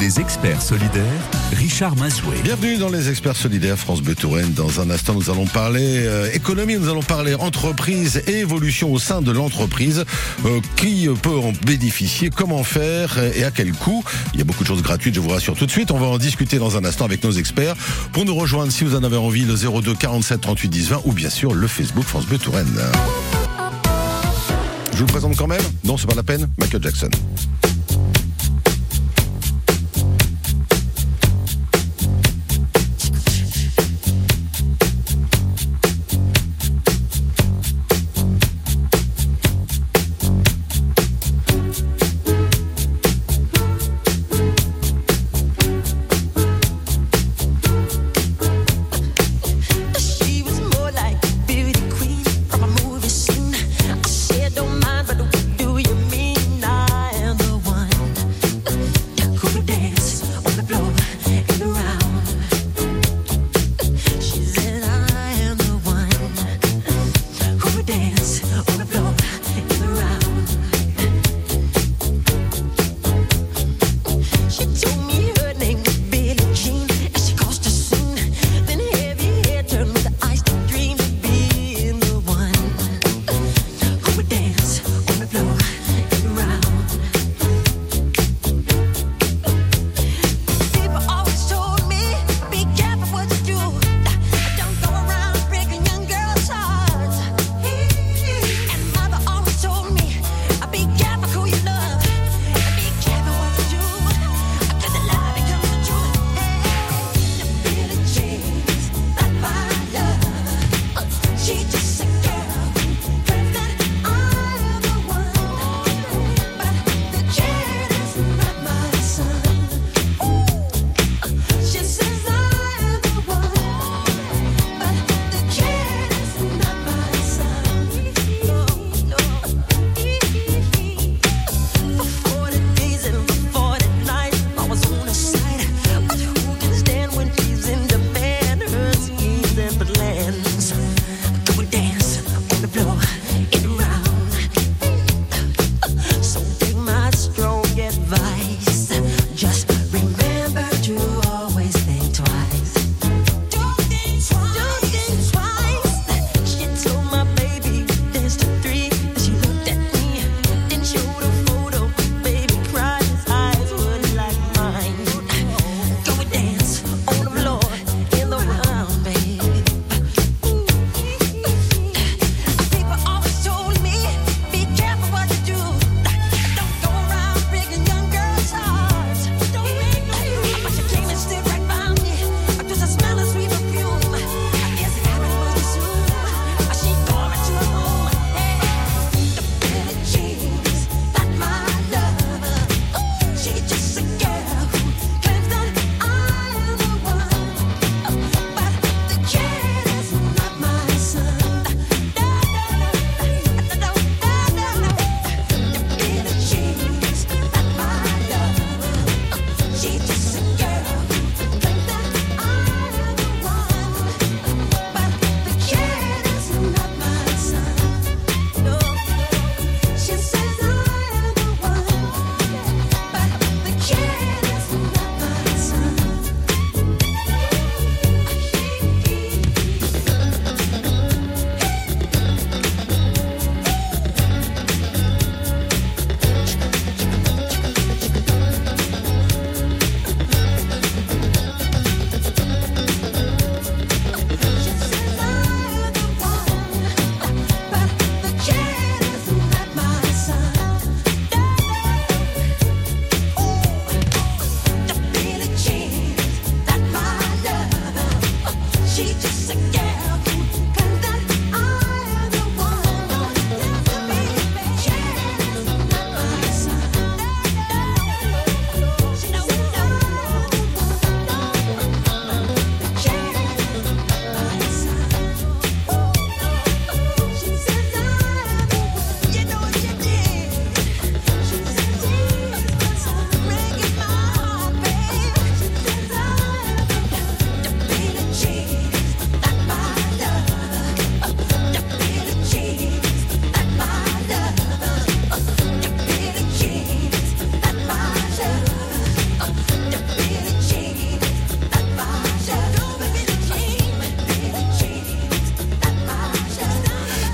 Les experts solidaires, Richard Mazoué. Bienvenue dans les experts solidaires France Bleu. Dans un instant, nous allons parler euh, économie, nous allons parler entreprise et évolution au sein de l'entreprise. Euh, qui peut en bénéficier, comment faire et à quel coût? Il y a beaucoup de choses gratuites, je vous rassure tout de suite. On va en discuter dans un instant avec nos experts. Pour nous rejoindre, si vous en avez envie, le 02 47 38 10 20 ou bien sûr le Facebook France Bleu. Je vous le présente quand même Non, c'est pas la peine Michael Jackson.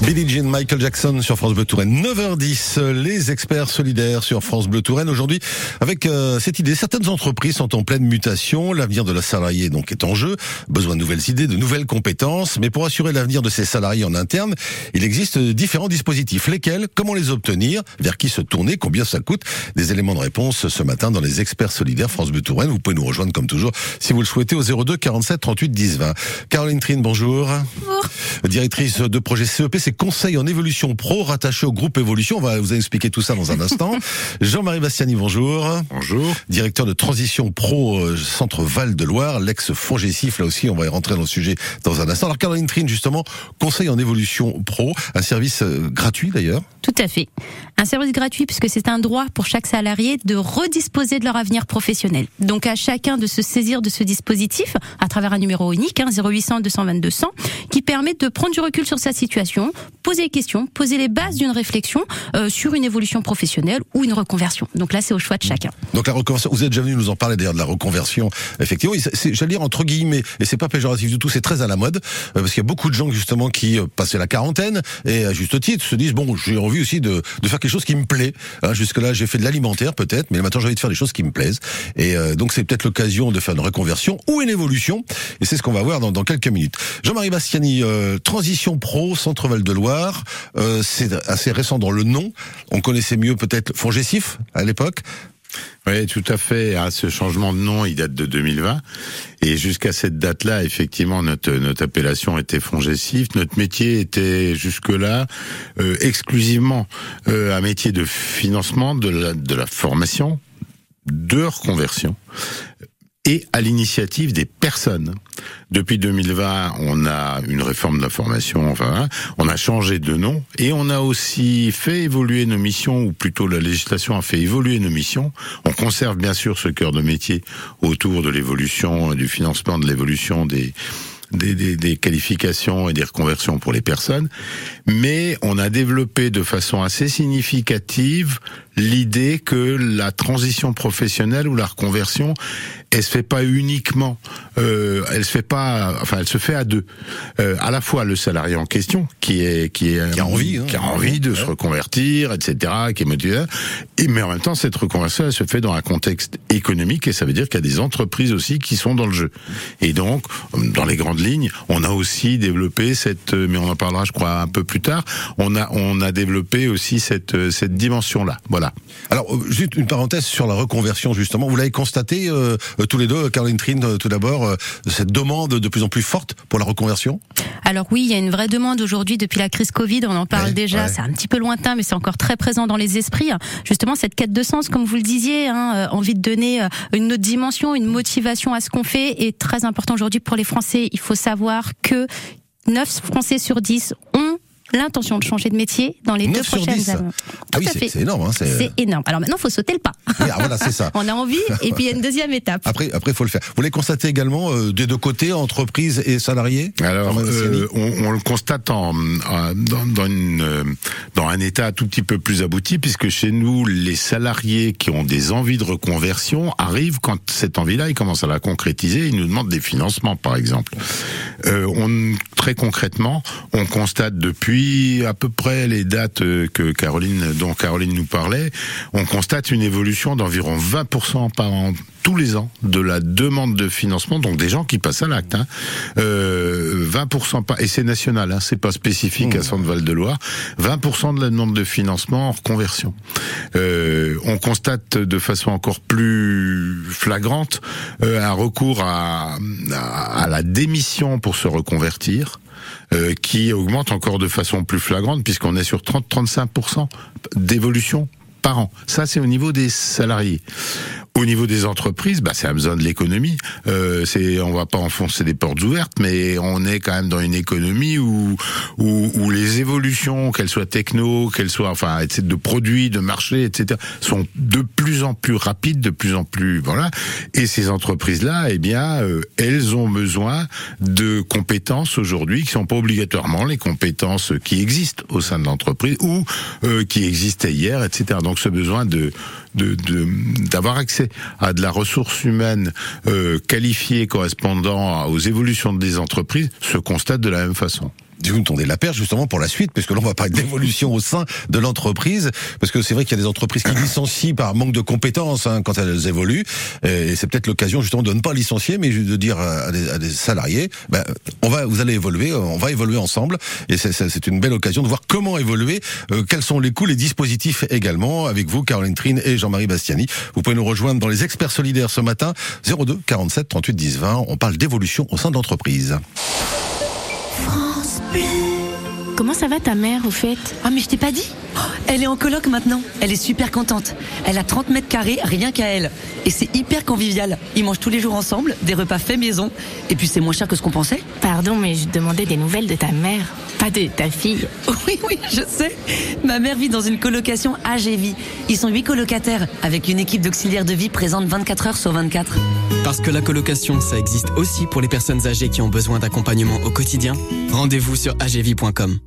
Billie Jean, Michael Jackson sur France Bleu Touraine. 9h10, les experts solidaires sur France Bleu Touraine. Aujourd'hui, avec euh, cette idée, certaines entreprises sont en pleine mutation. L'avenir de la salariée donc est en jeu. Besoin de nouvelles idées, de nouvelles compétences. Mais pour assurer l'avenir de ces salariés en interne, il existe différents dispositifs. Lesquels? Comment les obtenir? Vers qui se tourner? Combien ça coûte? Des éléments de réponse ce matin dans les experts solidaires France Bleu Touraine. Vous pouvez nous rejoindre comme toujours si vous le souhaitez au 02 47 38 10 20. Caroline Trine, bonjour. Bonjour. Directrice de projet CEP, c'est Conseil en évolution pro rattaché au groupe Évolution. On va vous expliquer tout ça dans un instant. Jean-Marie Bastiani, bonjour. Bonjour. Directeur de transition pro euh, Centre Val de Loire, l'ex Fongecif. Là aussi, on va y rentrer dans le sujet dans un instant. Alors Caroline Trine, justement, Conseil en évolution pro, un service euh, gratuit d'ailleurs. Tout à fait. Un service gratuit puisque c'est un droit pour chaque salarié de redisposer de leur avenir professionnel. Donc à chacun de se saisir de ce dispositif à travers un numéro unique, hein, 0800 222 100, qui permet de prendre du recul sur sa situation, poser des questions, poser les bases d'une réflexion euh, sur une évolution professionnelle ou une reconversion. Donc là, c'est au choix de chacun. Donc la reconversion, vous êtes déjà venu nous en parler d'ailleurs de la reconversion. Effectivement, j'allais dire entre guillemets, et c'est pas péjoratif du tout, c'est très à la mode, euh, parce qu'il y a beaucoup de gens justement qui euh, passaient la quarantaine et à juste titre se disent bon, j'ai envie aussi de, de faire quelque chose qui me plaît. Hein, Jusque là, j'ai fait de l'alimentaire peut-être, mais maintenant j'ai envie de faire des choses qui me plaisent. Et euh, donc c'est peut-être l'occasion de faire une reconversion ou une évolution. Et c'est ce qu'on va voir dans, dans quelques minutes. Jean-Marie Bastiani, euh, transition pro, Centre Val de Loire, euh, c'est assez récent dans le nom. On connaissait mieux peut-être Fongecif à l'époque. Oui, tout à fait. Ah, ce changement de nom, il date de 2020. Et jusqu'à cette date-là, effectivement, notre, notre appellation était Fongessif. Notre métier était jusque-là euh, exclusivement euh, un métier de financement de la, de la formation, de reconversion et à l'initiative des personnes. Depuis 2020, on a une réforme de la formation, enfin, on a changé de nom et on a aussi fait évoluer nos missions, ou plutôt la législation a fait évoluer nos missions. On conserve bien sûr ce cœur de métier autour de l'évolution, du financement de l'évolution des des, des, des qualifications et des reconversions pour les personnes, mais on a développé de façon assez significative l'idée que la transition professionnelle ou la reconversion, elle se fait pas uniquement, euh, elle se fait pas, enfin elle se fait à deux, euh, à la fois le salarié en question qui est qui est Qui a envie, hein. qui a envie de se reconvertir, etc., qui est motivé, et mais en même temps cette reconversion elle se fait dans un contexte économique et ça veut dire qu'il y a des entreprises aussi qui sont dans le jeu. Et donc dans les grandes lignes, on a aussi développé cette, mais on en parlera je crois un peu plus tard, on a on a développé aussi cette cette dimension là, voilà. Alors, euh, juste une parenthèse sur la reconversion, justement. Vous l'avez constaté euh, tous les deux, Caroline Trine, euh, tout d'abord, euh, cette demande de plus en plus forte pour la reconversion Alors oui, il y a une vraie demande aujourd'hui depuis la crise Covid. On en parle Ouais, déjà. ouais. C'est un petit peu lointain, mais c'est encore très présent dans les esprits. Justement, cette quête de sens, comme vous le disiez, hein, euh, envie de donner euh, une autre dimension, une motivation à ce qu'on fait, est très important aujourd'hui pour les Français. Il faut savoir que 9 Français sur 10 ont l'intention de changer de métier dans les 9 deux sur prochaines 10. années. Ah oui, c'est fait. c'est énorme. Hein, c'est- C'est énorme. Alors maintenant, il faut sauter le pas. Oui, ah, voilà, c'est ça. On a envie, et puis il y a une deuxième étape. Après, après, faut le faire. Vous les constatez également euh, des deux côtés, entreprises et salariés? Alors, euh, on, on le constate en, en- dans, dans, une, euh, dans un état tout petit peu plus abouti, puisque chez nous, les salariés qui ont des envies de reconversion arrivent quand cette envie-là, ils commencent à la concrétiser, ils nous demandent des financements, par exemple. Euh, on, très concrètement, on constate depuis à peu près les dates euh, que Caroline, dont Caroline nous parlait, on constate une évolution d'environ 20% par an tous les ans de la demande de financement, donc des gens qui passent à l'acte. Hein. Euh, 20% pas, et c'est national, hein, c'est pas spécifique à Centre Val de Loire. 20% de la demande de financement en reconversion. Euh, on constate de façon encore plus flagrante euh, un recours à, à, à la démission pour se reconvertir. Euh, qui augmente encore de façon plus flagrante puisqu'on est sur 30-35% d'évolution Ça, c'est au niveau des salariés. Au niveau des entreprises, bah, c'est besoin de l'économie. Euh, c'est, on va pas enfoncer des portes ouvertes, mais on est quand même dans une économie où où, où les évolutions, qu'elles soient techno, qu'elles soient enfin de produits, de marchés, etc., sont de plus en plus rapides, de plus en plus voilà. Et ces entreprises-là, eh bien, euh, elles ont besoin de compétences aujourd'hui qui sont pas obligatoirement les compétences qui existent au sein de l'entreprise ou euh, qui existaient hier, etc. ce besoin d'avoir accès à de la ressource humaine euh, qualifiée correspondant aux évolutions des entreprises se constate de la même façon. Vous me tendez la perche justement pour la suite, puisque là on va parler d'évolution au sein de l'entreprise, parce que c'est vrai qu'il y a des entreprises qui licencient par manque de compétences hein, quand elles évoluent, et c'est peut-être l'occasion justement de ne pas licencier, mais de dire à des, salariés, ben, on va, vous allez évoluer, on va évoluer ensemble, et c'est une belle occasion de voir comment évoluer, euh, quels sont les coûts, les dispositifs également, avec vous Caroline Trine et Jean-Marie Bastiani. Vous pouvez nous rejoindre dans les experts solidaires ce matin, 02 47 38 10 20. On parle d'évolution au sein de l'entreprise. Believe. Comment ça va ta mère au fait? Ah mais je t'ai pas dit Elle est en coloc maintenant. Elle est super contente. Elle a 30 mètres carrés rien qu'à elle. Et c'est hyper convivial. Ils mangent tous les jours ensemble, des repas faits maison. Et puis c'est moins cher que ce qu'on pensait. Pardon, mais je demandais des nouvelles de ta mère, pas de ta fille. Oui, oui, je sais. Ma mère vit dans une colocation AGV. Ils sont huit colocataires, avec une équipe d'auxiliaires de vie présente 24 heures sur 24. Parce que la colocation, ça existe aussi pour les personnes âgées qui ont besoin d'accompagnement au quotidien. Rendez-vous sur agv.com.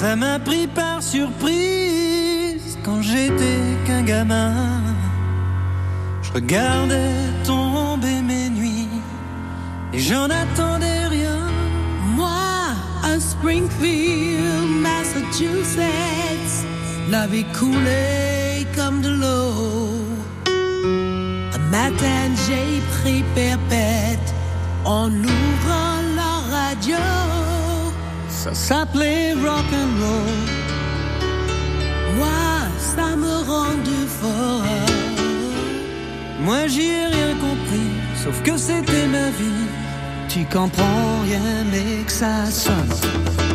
Ça m'a pris par surprise quand j'étais qu'un gamin. Je regardais tomber mes nuits et j'en attendais rien. Moi, à Springfield, Massachusetts, la vie coulait comme de l'eau. Un matin, j'ai pris perpète en ouvrant la radio. Ça s'appelait rock and roll. Moi, ça me rendu fort. Moi j'y ai rien compris, sauf que c'était ma vie. Tu comprends rien mais que ça sonne.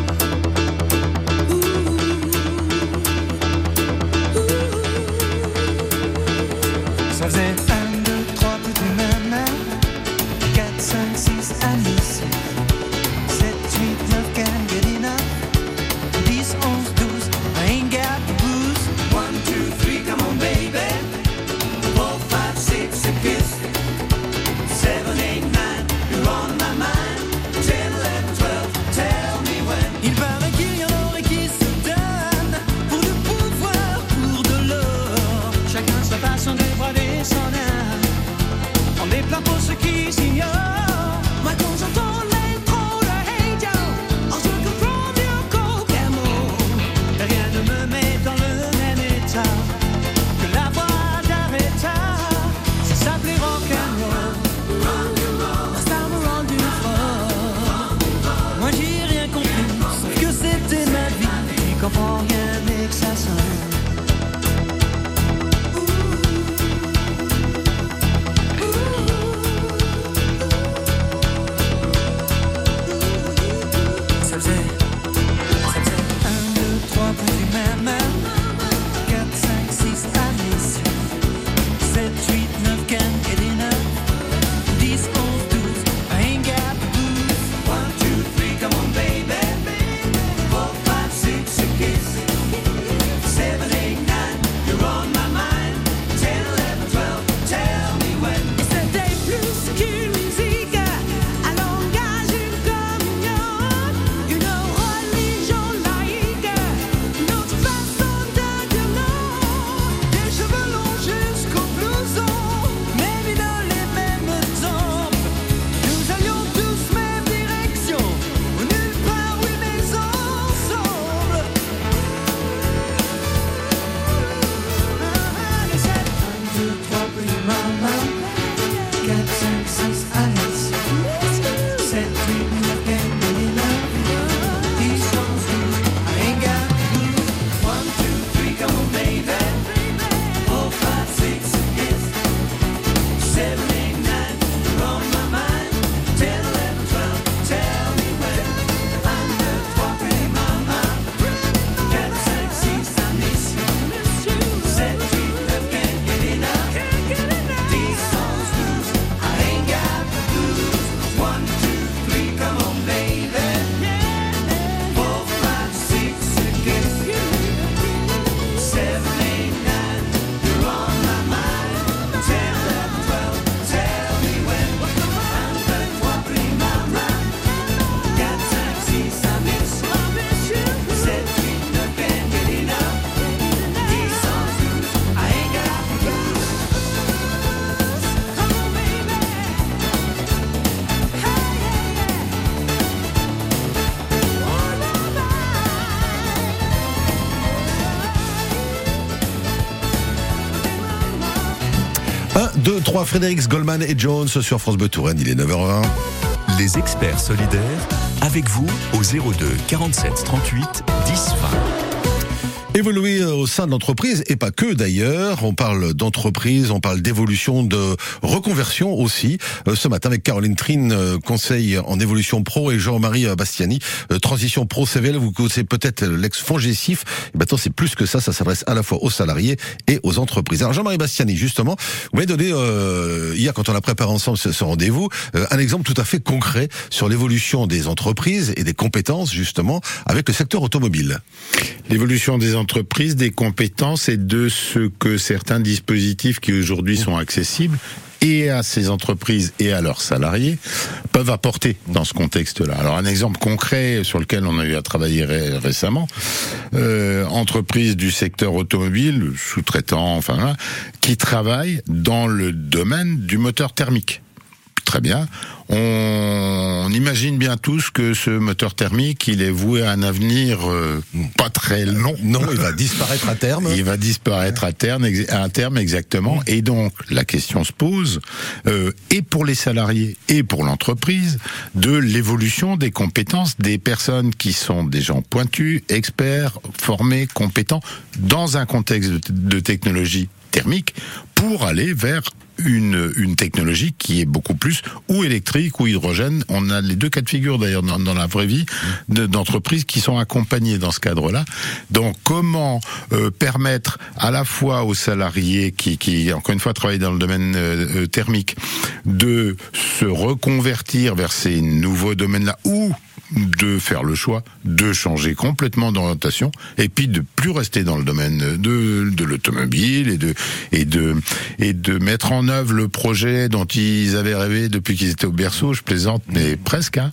3, Frédéric Goldman et Jones sur France Bleu Touraine. Il est 9h20. Les experts solidaires, avec vous au 02 47 38 10 20. Évoluer au sein de l'entreprise, et pas que d'ailleurs. On parle d'entreprise, on parle d'évolution, de reconversion aussi. Euh, Ce matin avec Caroline Trine, euh, conseil en évolution pro, et Jean-Marie euh, Bastiani, transition pro CVL. Vous connaissez peut-être l'ex-Fongessif. Maintenant, c'est plus que ça. Ça s'adresse à la fois aux salariés et aux entreprises. Alors Jean-Marie Bastiani, justement, vous m'avez donné euh, hier, quand on a préparé ensemble ce, rendez-vous, euh, un exemple tout à fait concret sur l'évolution des entreprises et des compétences, justement, avec le secteur automobile. L'évolution des des compétences et de ce que certains dispositifs qui aujourd'hui sont accessibles et à ces entreprises et à leurs salariés peuvent apporter dans ce contexte-là. Alors un exemple concret sur lequel on a eu à travailler ré- récemment, euh, entreprise du secteur automobile, sous-traitant, enfin, voilà, qui travaille dans le domaine du moteur thermique. Très bien. On, on imagine bien tous que ce moteur thermique, il est voué à un avenir euh, pas très long. Non, il va disparaître à terme. Il va disparaître à terme, à terme exactement. Et donc la question se pose, euh, et pour les salariés et pour l'entreprise, de l'évolution des compétences des personnes qui sont des gens pointus, experts, formés, compétents, dans un contexte de, de technologie thermique, pour aller vers une, une technologie qui est beaucoup plus ou électrique ou hydrogène. On a les deux cas de figure d'ailleurs dans, dans la vraie vie de- d'entreprises qui sont accompagnées dans ce cadre-là. Donc comment euh, permettre à la fois aux salariés qui, qui encore une fois travaillent dans le domaine euh, euh, thermique de se reconvertir vers ces nouveaux domaines-là ou de faire le choix de changer complètement d'orientation et puis de plus rester dans le domaine de, de l'automobile et de et de et de mettre en œuvre le projet dont ils avaient rêvé depuis qu'ils étaient au berceau. Je plaisante mais presque hein.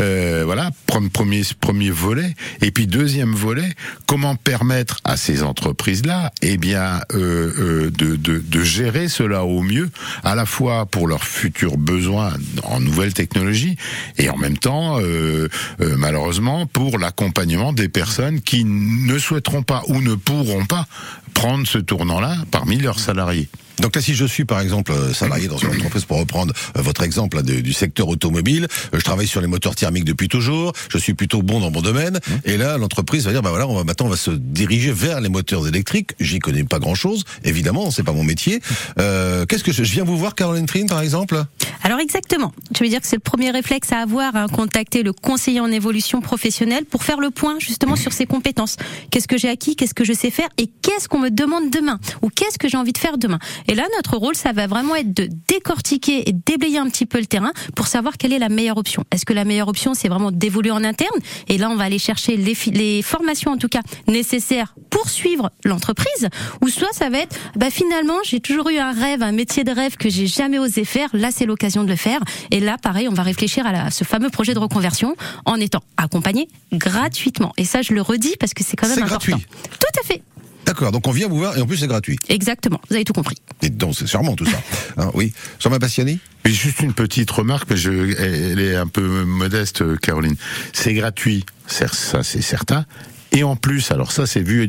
Euh, voilà. Pre- premier premier volet. Et puis deuxième volet comment permettre à ces entreprises là eh bien euh, euh, de, de de gérer cela au mieux à la fois pour leurs futurs besoins en nouvelles technologies et en même temps euh, euh, malheureusement pour l'accompagnement des personnes qui ne souhaiteront pas ou ne pourront pas prendre ce tournant-là parmi leurs salariés. Donc là, si je suis par exemple euh, salarié dans une entreprise, pour reprendre euh, votre exemple là, de- du secteur automobile, euh, je travaille sur les moteurs thermiques depuis toujours, je suis plutôt bon dans mon domaine, et là l'entreprise va dire bah voilà, on va maintenant on va se diriger vers les moteurs électriques. J'y connais pas grand chose, évidemment, c'est pas mon métier. Euh, Qu'est-ce que je, je viens vous voir, Caroline Trine, par exemple? Alors exactement. Je veux dire que c'est le premier réflexe à avoir, hein, contacter le conseiller en évolution professionnelle pour faire le point justement sur ses compétences. Qu'est-ce que j'ai acquis, qu'est-ce que je sais faire? Et qu'est-ce qu'on me demande demain? Ou qu'est-ce que j'ai envie de faire demain? Et là, notre rôle, ça va vraiment être de décortiquer et déblayer un petit peu le terrain pour savoir quelle est la meilleure option. Est-ce que la meilleure option, c'est vraiment d'évoluer en interne? Et là, on va aller chercher les, formations, en tout cas, nécessaires pour suivre l'entreprise. Ou soit ça va être, bah finalement, j'ai toujours eu un rêve, un métier de rêve que j'ai jamais osé faire. Là, c'est l'occasion de le faire. Et là, pareil, on va réfléchir à la- ce fameux projet de reconversion en étant accompagné gratuitement. Et ça, je le redis parce que c'est quand même important. gratuit. Tout à fait. D'accord, donc on vient vous voir et en plus c'est gratuit. Exactement. Vous avez tout compris. Et donc c'est sûrement tout ça. Hein, oui. Jean-Marie Bastiani juste une petite remarque, mais je, elle est un peu modeste, Caroline. C'est gratuit, c'est- ça c'est certain. Et en plus, alors ça c'est vu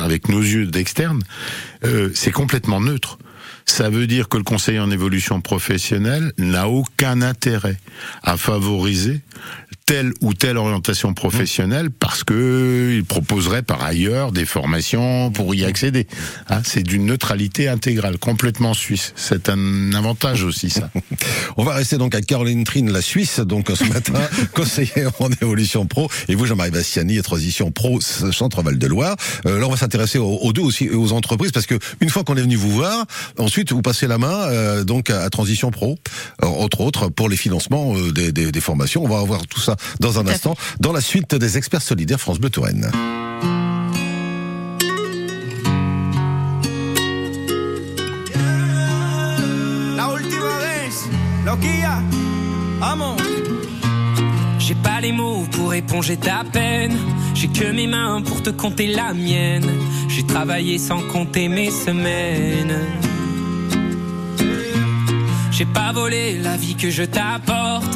avec nos yeux d'externe, euh, c'est complètement neutre. Ça veut dire que le conseiller en évolution professionnelle n'a aucun intérêt à favoriser telle ou telle orientation professionnelle parce que il proposerait par ailleurs des formations pour y accéder. Hein, c'est d'une neutralité intégrale, complètement suisse. C'est un avantage aussi ça. On va rester donc à Caroline Trine, la Suisse, donc ce matin, conseillère en évolution pro, et vous Jean-Marie Bastiani, transition pro Centre Val de Loire. Euh, là, on va s'intéresser aux, aux deux aussi, aux entreprises, parce que une fois qu'on est venu vous voir, ensuite vous passez la main euh, donc à, à transition pro, euh, entre autres pour les financements euh, des, des- des formations. On va voir tout ça dans un instant, dans la suite des experts solidaires France Bleu Touraine. J'ai pas les mots pour éponger ta peine. J'ai que mes mains pour te compter la mienne. J'ai travaillé sans compter mes semaines. J'ai pas volé la vie que je t'apporte.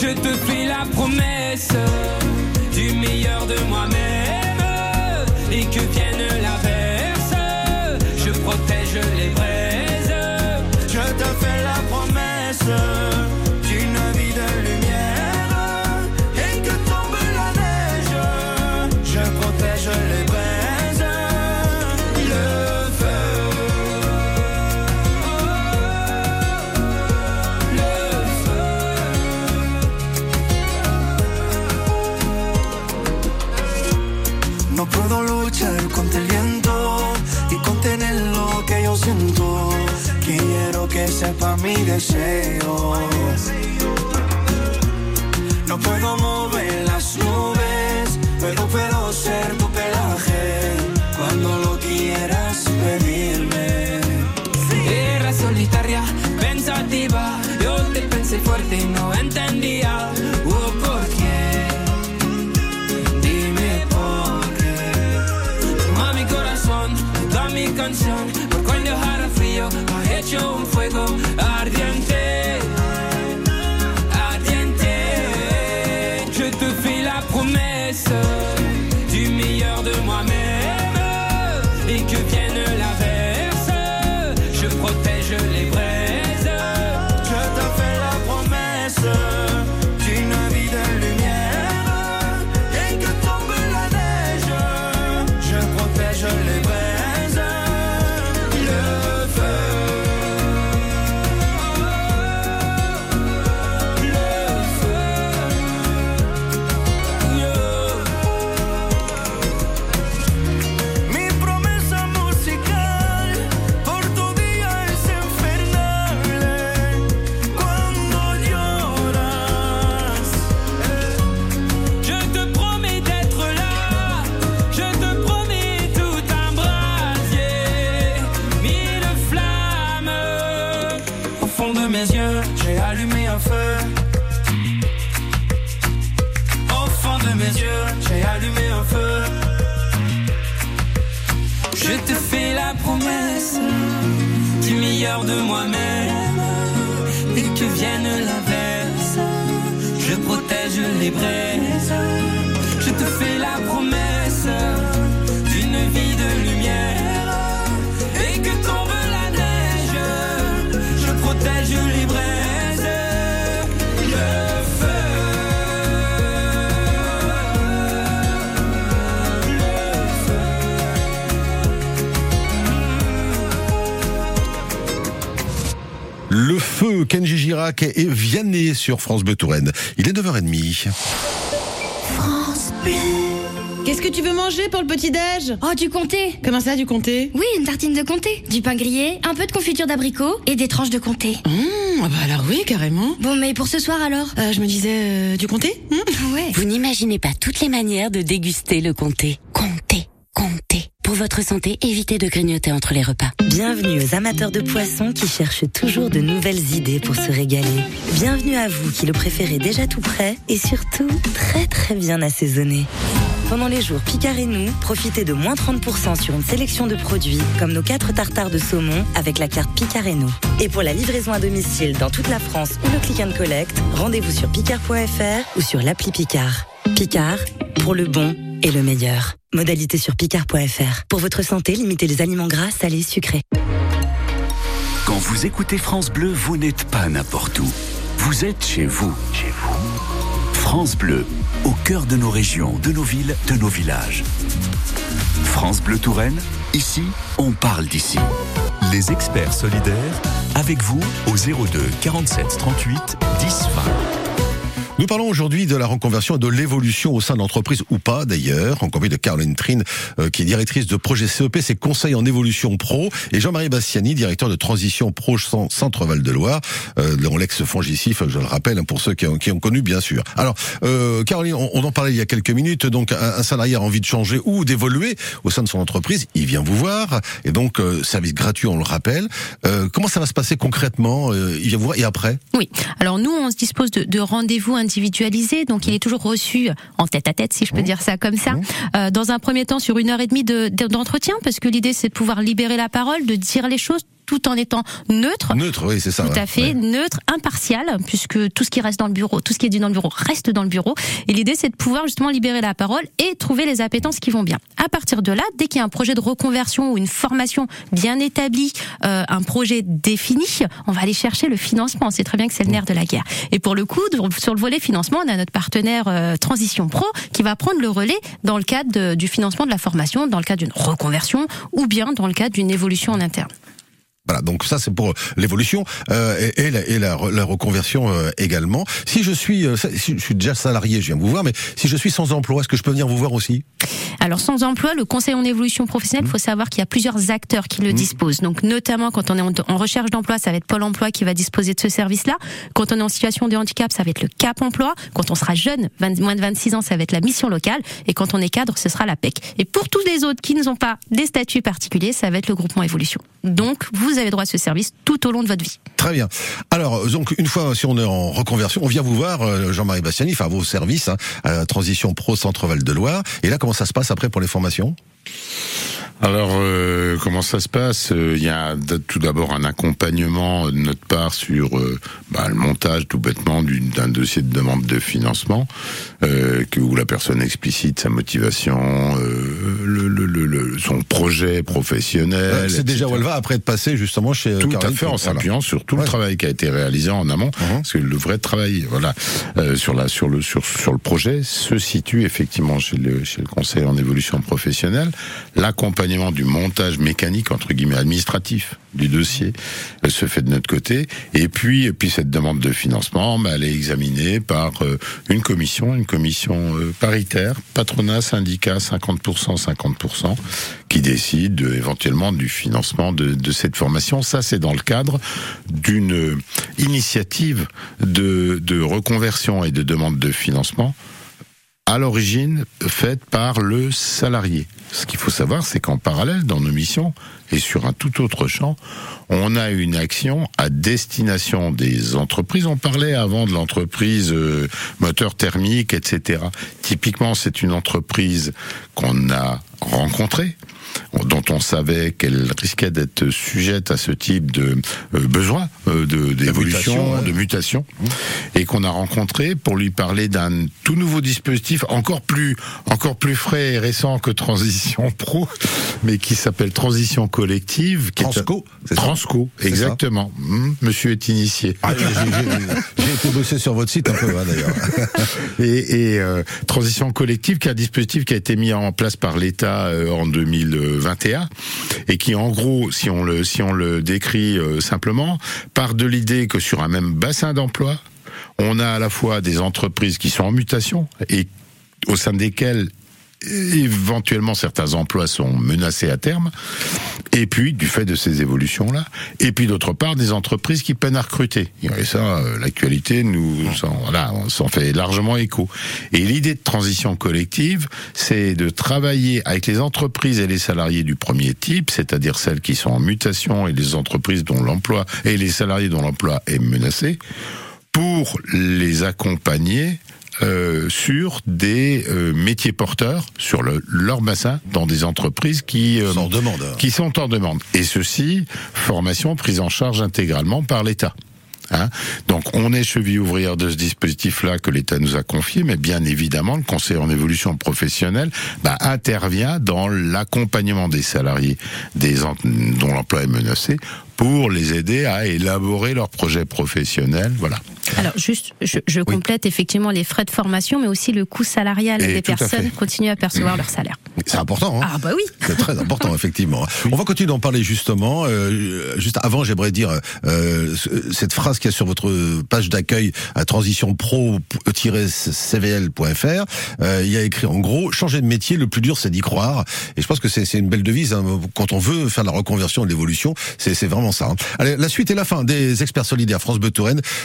Je te fais la promesse du meilleur de moi-même et que vienne l'averse, je protège les braises. Je te fais la promesse deseo. No puedo mover Kenji Girac et Vianney sur France Bleu Touraine. Il est 9h30. Qu'est-ce que tu veux manger pour le petit-déj Oh, du comté Comment ça, du comté? Oui, une tartine de comté, du pain grillé, un peu de confiture d'abricot et des tranches de comté. Mmh, ah bah alors oui, carrément. Bon, mais pour ce soir alors? Euh, je me disais euh, du comté? Mmh. Ouais. Vous n'imaginez pas toutes les manières de déguster le comté. Pour votre santé, évitez de grignoter entre les repas. Bienvenue aux amateurs de poissons qui cherchent toujours de nouvelles idées pour se régaler. Bienvenue à vous qui le préférez déjà tout prêt et surtout très très bien assaisonné. Pendant les jours Picard et nous, profitez de moins 30% sur une sélection de produits comme nos 4 tartares de saumon avec la carte Picard et nous. Et pour la livraison à domicile dans toute la France ou le click and collect, rendez-vous sur picard.fr ou sur l'appli Picard. Picard, pour le bon et le meilleur. Modalité sur picard.fr. Pour votre santé, limitez les aliments gras, salés, sucrés. Quand vous écoutez France Bleu, vous n'êtes pas n'importe où. Vous êtes chez vous. Chez vous. France Bleu, au cœur de nos régions, de nos villes, de nos villages. France Bleu Touraine, ici, on parle d'ici. Les experts solidaires, avec vous au 02 47 38 10 20. Nous parlons aujourd'hui de la reconversion et de l'évolution au sein de l'entreprise ou pas d'ailleurs, en compagnie de Caroline Trine, euh, qui est directrice de projet CEP, c'est conseil en évolution pro, et Jean-Marie Bastiani, directeur de transition pro Cent- Centre Val de Loire, euh, dans l'ex-fongicif, je le rappelle, hein, pour ceux qui ont, qui ont connu bien sûr. Alors, euh, Caroline, on, on en parlait il y a quelques minutes, donc un, un salarié a envie de changer ou d'évoluer au sein de son entreprise, il vient vous voir, et donc euh, service gratuit, on le rappelle. Euh, comment ça va se passer concrètement Euh, Il vient vous voir et après? Oui. Alors nous, on se dispose de, de rendez-vous individualisés, donc il est toujours reçu en tête à tête, si je peux dire ça comme ça. Euh, dans un premier temps, sur une heure et demie de- de- d'entretien, parce que l'idée c'est de pouvoir libérer la parole, de dire les choses tout en étant neutre. Neutre, oui, c'est ça. Tout ouais. à fait, neutre, impartial, puisque tout ce qui reste dans le bureau, tout ce qui est dit dans le bureau reste dans le bureau. Et l'idée, c'est de pouvoir justement libérer la parole et trouver les appétences qui vont bien. À partir de là, dès qu'il y a un projet de reconversion ou une formation bien établie, euh, un projet défini, on va aller chercher le financement. C'est très bien que c'est le nerf de la guerre. Et pour le coup, sur le volet financement, on a notre partenaire euh, Transition Pro qui va prendre le relais dans le cadre de- du financement de la formation, dans le cadre d'une reconversion ou bien dans le cadre d'une évolution en interne. Voilà, donc ça c'est pour l'évolution euh, et, et la, et la la reconversion euh, également. Si je suis, euh, si je suis déjà salarié, je viens vous voir, mais si je suis sans emploi, est-ce que je peux venir vous voir aussi? Alors sans emploi, le conseil en évolution professionnelle, il faut savoir qu'il y a plusieurs acteurs qui le disposent. Donc notamment quand on est en, recherche d'emploi, ça va être Pôle Emploi qui va disposer de ce service-là. Quand on est en situation de handicap, ça va être le Cap Emploi. Quand on sera jeune, 20 moins de 26 ans, ça va être la mission locale. Et quand on est cadre, ce sera la PEC. Et pour tous les autres qui ne sont pas des statuts particuliers, ça va être le groupement évolution. Donc vous avez droit à ce service tout au long de votre vie. Très bien. Alors, donc, une fois, si on est en reconversion, on vient vous voir, euh, Jean-Marie Bastiani, enfin, vos services, hein, à Transition Pro Centre Val de Loire. Et là, comment ça se passe après pour les formations? Alors, euh, comment ça se passe? Il y a tout d'abord un accompagnement de notre part sur euh, bah, le montage tout bêtement d'un dossier de demande de financement, euh, où la personne explicite sa motivation, euh, le, le- le- son projet professionnel. Euh, C'est déjà où elle va après être passée justement chez euh, Tout à fait, en. Voilà. s'appuyant sur tout le travail qui a été réalisé en amont, parce que le vrai travail, voilà, euh, sur la sur le sur sur le projet se situe effectivement chez le chez le conseil en évolution professionnelle. L'accompagnement du montage mécanique entre guillemets administratif du dossier euh, se fait de notre côté, et puis et puis cette demande de financement, bah, elle est examinée par euh, une commission, une commission euh, paritaire, patronat, syndicat, 50%, 50%, qui décide euh, éventuellement du financement de, de cette formation. Ça, c'est dans le cadre d'une initiative de, de reconversion et de demande de financement à l'origine faite par le salarié. Ce qu'il faut savoir, c'est qu'en parallèle, dans nos missions, et sur un tout autre champ, on a une action à destination des entreprises. On parlait avant de l'entreprise euh, moteur thermique, etc. Typiquement, c'est une entreprise qu'on a rencontrée, dont on savait qu'elle risquait d'être sujette à ce type de euh, besoin euh, de d'évolution, de mutation, et qu'on a rencontré pour lui parler d'un tout nouveau dispositif encore plus encore plus frais et récent que Transition Pro, mais qui s'appelle Transition Collective. qui Transco, Transco, exactement. Hum, monsieur est initié. Ah, j'ai- été bossé sur votre site un peu, hein, d'ailleurs. et, et, euh, transition collective, qui est un dispositif qui a été mis en place par l'État euh, en 2021 et qui, en gros, si on le si on le décrit euh, simplement, part de l'idée que sur un même bassin d'emploi, on a à la fois des entreprises qui sont en mutation et au sein desquelles éventuellement certains emplois sont menacés à terme, et puis du fait de ces évolutions-là, et puis d'autre part des entreprises qui peinent à recruter. Et ça, euh, l'actualité nous s'en on s'en fait largement écho. Et l'idée de transition collective, c'est de travailler avec les entreprises et les salariés du premier type, c'est-à-dire celles qui sont en mutation et les entreprises dont l'emploi et les salariés dont l'emploi est menacé, pour les accompagner euh, sur des euh, métiers porteurs, sur le, leur bassin, dans des entreprises qui, euh, Sont en demande. qui sont en demande. Et ceci, formation prise en charge intégralement par l'État. Hein Donc on est cheville ouvrière de ce dispositif-là que l'État nous a confié, mais bien évidemment le Conseil en évolution professionnelle bah, intervient dans l'accompagnement des salariés des dont l'emploi est menacé pour les aider à élaborer leur projet professionnel. Voilà. Alors juste, je, je complète effectivement les frais de formation, mais aussi le coût salarial Et des personnes fait. continuent à percevoir leur salaire. C'est important. Hein Ah bah oui. C'est très important, effectivement. On va continuer d'en parler justement. Euh, juste avant, j'aimerais dire euh, ce- cette phrase qu'il y a sur votre page d'accueil à transitionpro-cvl.fr. Euh, il y a écrit en gros, changer de métier, le plus dur, c'est d'y croire. Et je pense que c'est une belle devise hein, quand on veut faire de la reconversion et de l'évolution. C'est c'est ça. hein. Allez, la suite et la fin des experts solidaires France Bleu.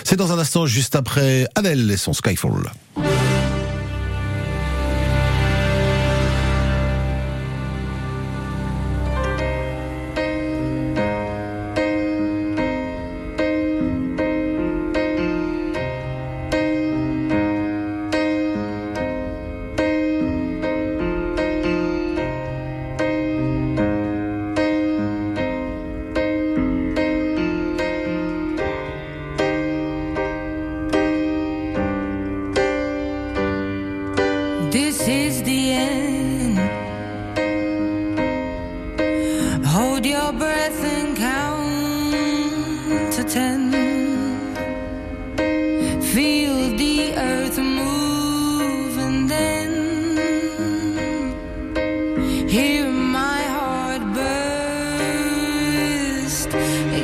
C'est dans un instant, juste après Adèle et son Skyfall.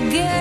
Again.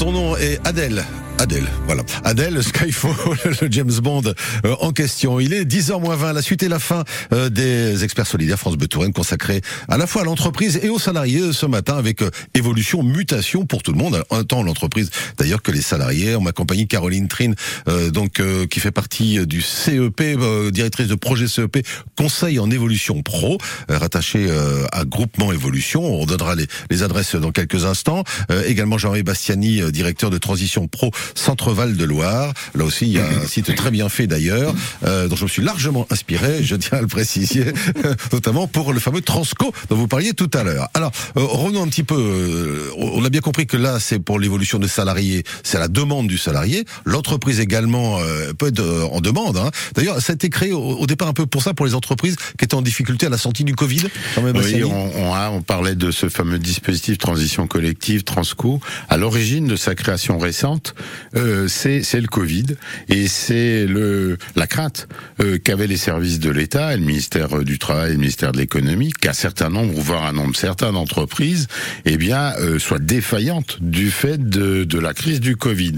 Son nom est Adèle. Adèle, voilà. Adèle, Skyfall, le James Bond euh, en question. Il est 10h20, la suite et la fin euh, des experts solidaires France Bleu Touraine consacrés à la fois à l'entreprise et aux salariés ce matin avec euh, évolution, mutation pour tout le monde. Un temps l'entreprise d'ailleurs que les salariés. On m'accompagne Caroline Trine, euh, donc qui fait partie du CEP, directrice de projet CEP, conseil en évolution pro, rattaché à Groupement Évolution. On donnera les, les adresses dans quelques instants. Également Jean-Marie Bastiani, directeur de transition pro Centre-Val de Loire. Là aussi, il y a un site très bien fait d'ailleurs, euh, dont je me suis largement inspiré, je tiens à le préciser, notamment pour le fameux Transco dont vous parliez tout à l'heure. Alors, euh, revenons un petit peu, euh, on a bien compris que là, c'est pour l'évolution des salariés, c'est à la demande du salarié. L'entreprise également euh, peut être euh, en demande. hein. D'ailleurs, ça a été créé au, au départ un peu pour ça, pour les entreprises qui étaient en difficulté à la sortie du Covid. Jean-Marie Oui, Bastiani. on, on, a- on parlait de ce fameux dispositif transition collective Transco. À l'origine de sa création récente, euh, c'est le Covid et c'est le la crainte euh, qu'avaient les services de l'État, le ministère du Travail, le ministère de l'Économie, qu'un certain nombre, voire un nombre certain d'entreprises, eh bien, euh, soient défaillantes du fait de, de la crise du Covid.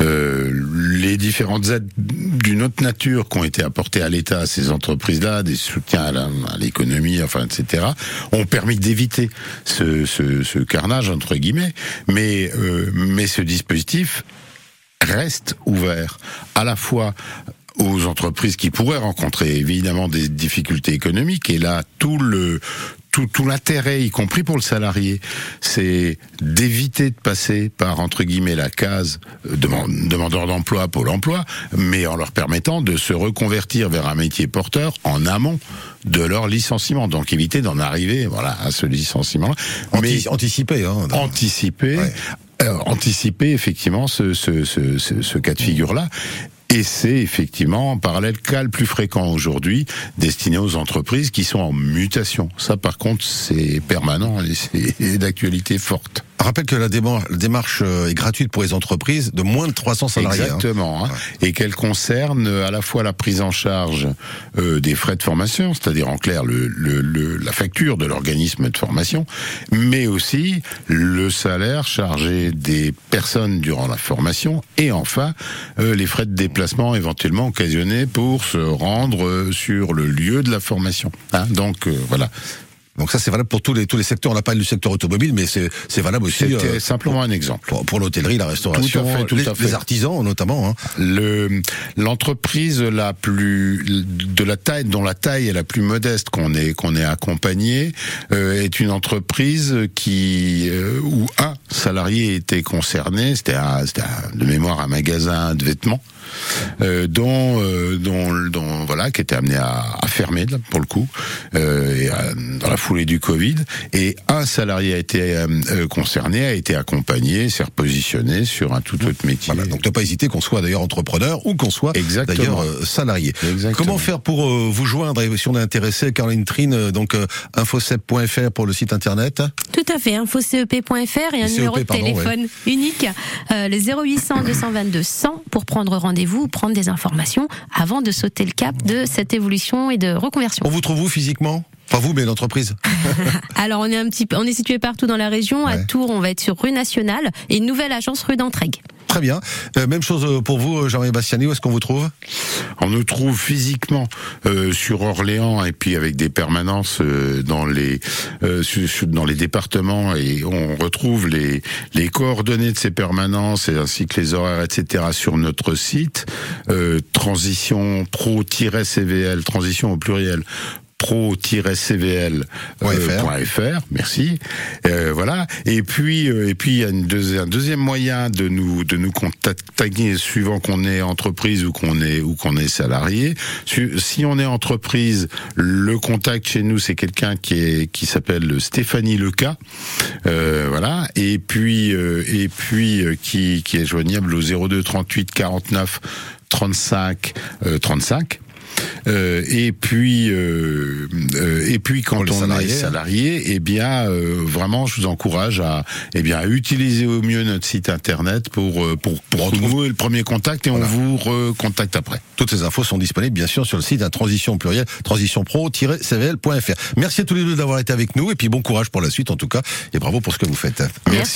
Euh, les différentes aides d'une autre nature qui ont été apportées à l'État à ces entreprises-là, des soutiens à l'économie, enfin, etc., ont permis d'éviter ce, ce, ce carnage entre guillemets. Mais euh, mais ce dispositif reste ouvert à la fois aux entreprises qui pourraient rencontrer évidemment des difficultés économiques et là tout le tout, tout l'intérêt, y compris pour le salarié, c'est d'éviter de passer par entre guillemets la case deman- demandeur d'emploi, pôle emploi, mais en leur permettant de se reconvertir vers un métier porteur en amont de leur licenciement. Donc éviter d'en arriver, voilà, à ce licenciement. Anti- anticiper, hein. anticiper, euh, anticiper effectivement ce, ce, ce, ce, cas de figure-là. Et c'est effectivement en parallèle cas le plus fréquent aujourd'hui, destiné aux entreprises qui sont en mutation. Ça, par contre, c'est permanent et c'est d'actualité forte. Rappelle que la démarche, euh, est gratuite pour les entreprises de moins de 300 salariés. hein. Exactement. hein. Et qu'elle concerne euh, à la fois la prise en charge euh, des frais de formation, c'est-à-dire en clair le, le- le- la facture de l'organisme de formation, mais aussi le salaire chargé des personnes durant la formation, et enfin euh, les frais de déplacement éventuellement occasionnés pour se rendre euh, sur le lieu de la formation. Hein, donc voilà. Donc ça c'est valable pour tous les tous les secteurs. On n'a pas du secteur automobile, mais c'est c'est valable aussi. euh, C'était simplement un exemple. Pour, pour l'hôtellerie, la restauration, Tout à fait, tout les, à fait. les artisans notamment. Hein. Le l'entreprise la plus de la taille dont la taille est la plus modeste qu'on ait qu'on ait accompagné euh, est une entreprise qui euh, où un salarié était concerné. C'était de mémoire un magasin de vêtements. Euh, dont, euh, dont, dont voilà, qui était amené à, à fermer là, pour le coup, euh, et, dans la foulée du Covid. Et un salarié a été euh, euh, concerné, a été accompagné, s'est repositionné sur un tout autre métier. Voilà, donc ne pas hésiter qu'on soit d'ailleurs entrepreneur ou qu'on soit d'ailleurs euh, salarié. Exactement. Comment faire pour euh, vous joindre et si on est intéressé Caroline Trine, donc euh, infocep.fr pour le site internet. Tout à fait, infocep.fr et un CEP, numéro de pardon, téléphone unique, euh, le 0800 222 100 pour prendre rendez-vous, prendre des informations avant de sauter le cap de cette évolution et de reconversion. On vous trouve où physiquement? Pas vous, mais l'entreprise. Alors on est un petit on est situé partout dans la région. À Tours, on va être sur rue Nationale et une nouvelle agence rue d'Entraigues. Très bien. Euh, même chose euh, pour vous, euh, Jean-Marie Bastiani, où est-ce qu'on vous trouve? On nous trouve physiquement sur Orléans et puis avec des permanences dans les dans les départements et on retrouve les les coordonnées de ces permanences ainsi que les horaires etc sur notre site transition pro-cvl transition au pluriel pro-cvl euh, merci. Euh, voilà. Et puis euh, et puis il y a une deuxi- un deuxième moyen de nous de nous contacter suivant qu'on est entreprise ou qu'on est ou qu'on est salarié. Si on est entreprise le contact chez nous c'est quelqu'un qui est qui s'appelle Stéphanie Leca. Euh, voilà. Et puis euh, et puis euh, qui qui est joignable au 02 38 49 35 euh, 35 euh, et puis euh, euh, et puis quand on salariés, est salarié, eh bien euh, vraiment je vous encourage à eh bien à utiliser au mieux notre site internet pour euh, pour pour renouer le premier contact et on vous recontacte après. Toutes ces infos sont disponibles bien sûr sur le site à transition pluriel transitionpro-cvl.fr. Merci à tous les deux d'avoir été avec nous et puis bon courage pour la suite en tout cas et bravo pour ce que vous faites. Merci.